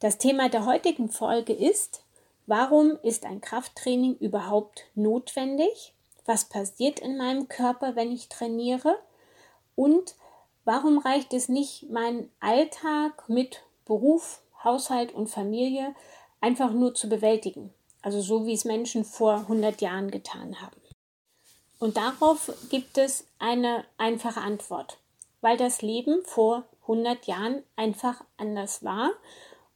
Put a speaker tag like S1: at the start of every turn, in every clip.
S1: Das Thema der heutigen Folge ist, warum ist ein Krafttraining überhaupt notwendig? Was passiert in meinem Körper, wenn ich trainiere? Und warum reicht es nicht, meinen Alltag mit Beruf, Haushalt und Familie einfach nur zu bewältigen? Also so wie es Menschen vor 100 Jahren getan haben. Und darauf gibt es eine einfache Antwort, weil das Leben vor 100 Jahren einfach anders war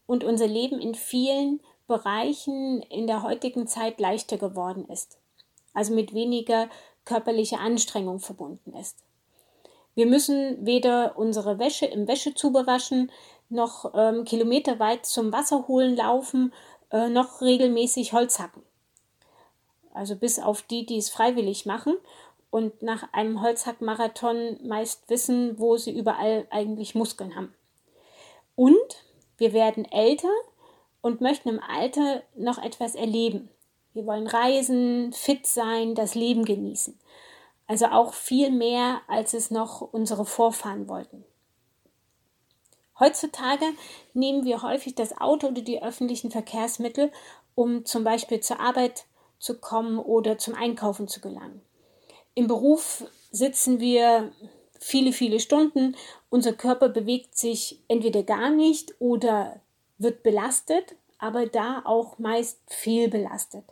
S1: und unser Leben in vielen Bereichen in der heutigen Zeit leichter geworden ist, also mit weniger körperlicher Anstrengung verbunden ist. Wir müssen weder unsere Wäsche im Wäschezube waschen, noch ähm, kilometerweit zum Wasser holen laufen, äh, noch regelmäßig Holz hacken. Also bis auf die, die es freiwillig machen und nach einem Holzhackmarathon meist wissen, wo sie überall eigentlich Muskeln haben. Und wir werden älter und möchten im Alter noch etwas erleben. Wir wollen reisen, fit sein, das Leben genießen. Also auch viel mehr, als es noch unsere Vorfahren wollten. Heutzutage nehmen wir häufig das Auto oder die öffentlichen Verkehrsmittel, um zum Beispiel zur Arbeit zu kommen oder zum Einkaufen zu gelangen. Im Beruf sitzen wir viele, viele Stunden. Unser Körper bewegt sich entweder gar nicht oder wird belastet, aber da auch meist viel belastet.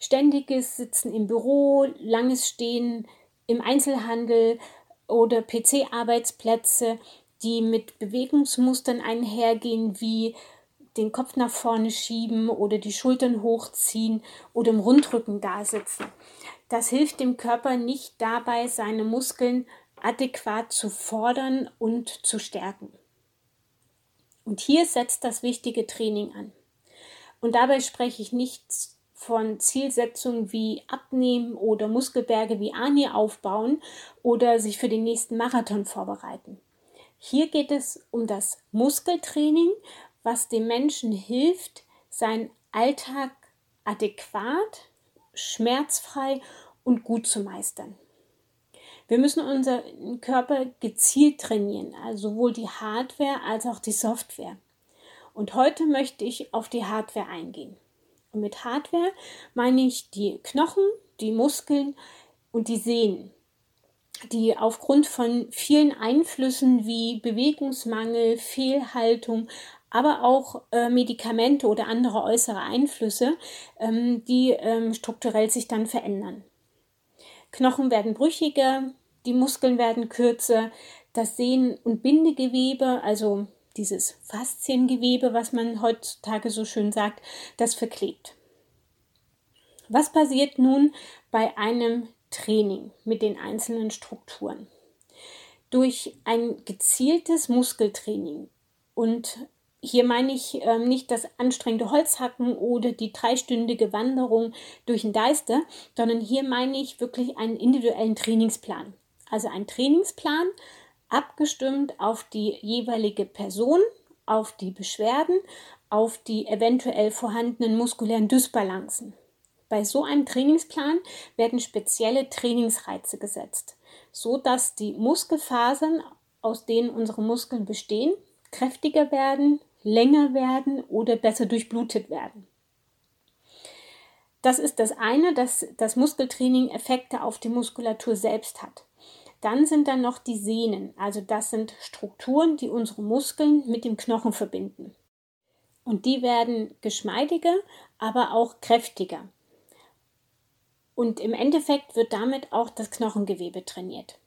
S1: Ständiges Sitzen im Büro, langes Stehen im Einzelhandel oder PC-Arbeitsplätze, die mit Bewegungsmustern einhergehen wie den Kopf nach vorne schieben oder die Schultern hochziehen oder im Rundrücken dasitzen. Das hilft dem Körper nicht dabei, seine Muskeln adäquat zu fordern und zu stärken. Und hier setzt das wichtige Training an. Und dabei spreche ich nicht von Zielsetzungen wie Abnehmen oder Muskelberge wie Ani aufbauen oder sich für den nächsten Marathon vorbereiten. Hier geht es um das Muskeltraining, was dem Menschen hilft, seinen Alltag adäquat, schmerzfrei und gut zu meistern. Wir müssen unseren Körper gezielt trainieren, also sowohl die Hardware als auch die Software. Und heute möchte ich auf die Hardware eingehen. Und mit Hardware meine ich die Knochen, die Muskeln und die Sehnen, die aufgrund von vielen Einflüssen wie Bewegungsmangel, Fehlhaltung, aber auch äh, Medikamente oder andere äußere Einflüsse, ähm, die ähm, strukturell sich dann verändern. Knochen werden brüchiger, die Muskeln werden kürzer, das Sehnen- und Bindegewebe, also dieses Fasziengewebe, was man heutzutage so schön sagt, das verklebt. Was passiert nun bei einem Training mit den einzelnen Strukturen? Durch ein gezieltes Muskeltraining und hier meine ich ähm, nicht das anstrengende Holzhacken oder die dreistündige Wanderung durch den Deister, sondern hier meine ich wirklich einen individuellen Trainingsplan. Also ein Trainingsplan abgestimmt auf die jeweilige Person, auf die Beschwerden, auf die eventuell vorhandenen muskulären Dysbalancen. Bei so einem Trainingsplan werden spezielle Trainingsreize gesetzt, so dass die Muskelfasern, aus denen unsere Muskeln bestehen, kräftiger werden, länger werden oder besser durchblutet werden. Das ist das eine, dass das Muskeltraining Effekte auf die Muskulatur selbst hat. Dann sind dann noch die Sehnen, also das sind Strukturen, die unsere Muskeln mit dem Knochen verbinden. Und die werden geschmeidiger, aber auch kräftiger. Und im Endeffekt wird damit auch das Knochengewebe trainiert.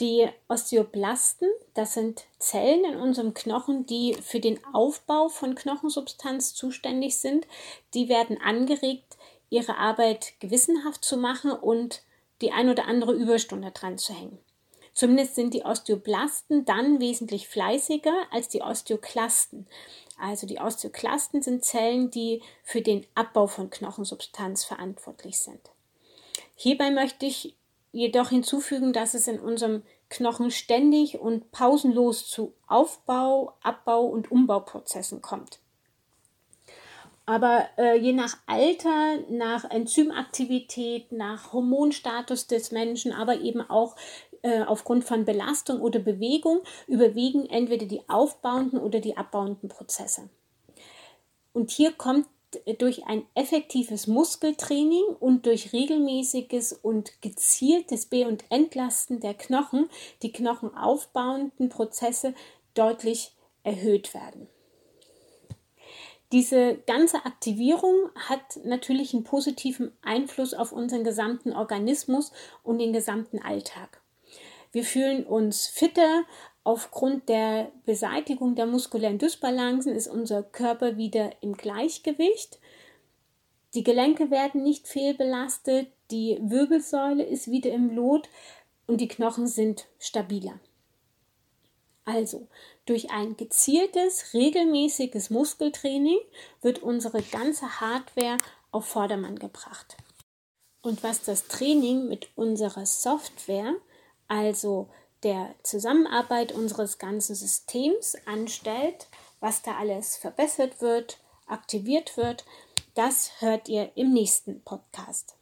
S1: Die Osteoblasten, das sind Zellen in unserem Knochen, die für den Aufbau von Knochensubstanz zuständig sind. Die werden angeregt, ihre Arbeit gewissenhaft zu machen und die ein oder andere Überstunde dran zu hängen. Zumindest sind die Osteoblasten dann wesentlich fleißiger als die Osteoklasten. Also die Osteoklasten sind Zellen, die für den Abbau von Knochensubstanz verantwortlich sind. Hierbei möchte ich jedoch hinzufügen, dass es in unserem Knochen ständig und pausenlos zu Aufbau, Abbau und Umbauprozessen kommt. Aber äh, je nach Alter, nach Enzymaktivität, nach Hormonstatus des Menschen, aber eben auch äh, aufgrund von Belastung oder Bewegung überwiegen entweder die aufbauenden oder die abbauenden Prozesse. Und hier kommt durch ein effektives Muskeltraining und durch regelmäßiges und gezieltes Be- und Entlasten der Knochen die knochenaufbauenden Prozesse deutlich erhöht werden. Diese ganze Aktivierung hat natürlich einen positiven Einfluss auf unseren gesamten Organismus und den gesamten Alltag. Wir fühlen uns fitter. Aufgrund der Beseitigung der muskulären Dysbalancen ist unser Körper wieder im Gleichgewicht. Die Gelenke werden nicht fehlbelastet, die Wirbelsäule ist wieder im Lot und die Knochen sind stabiler. Also, durch ein gezieltes, regelmäßiges Muskeltraining wird unsere ganze Hardware auf Vordermann gebracht. Und was das Training mit unserer Software, also der Zusammenarbeit unseres ganzen Systems anstellt, was da alles verbessert wird, aktiviert wird, das hört ihr im nächsten Podcast.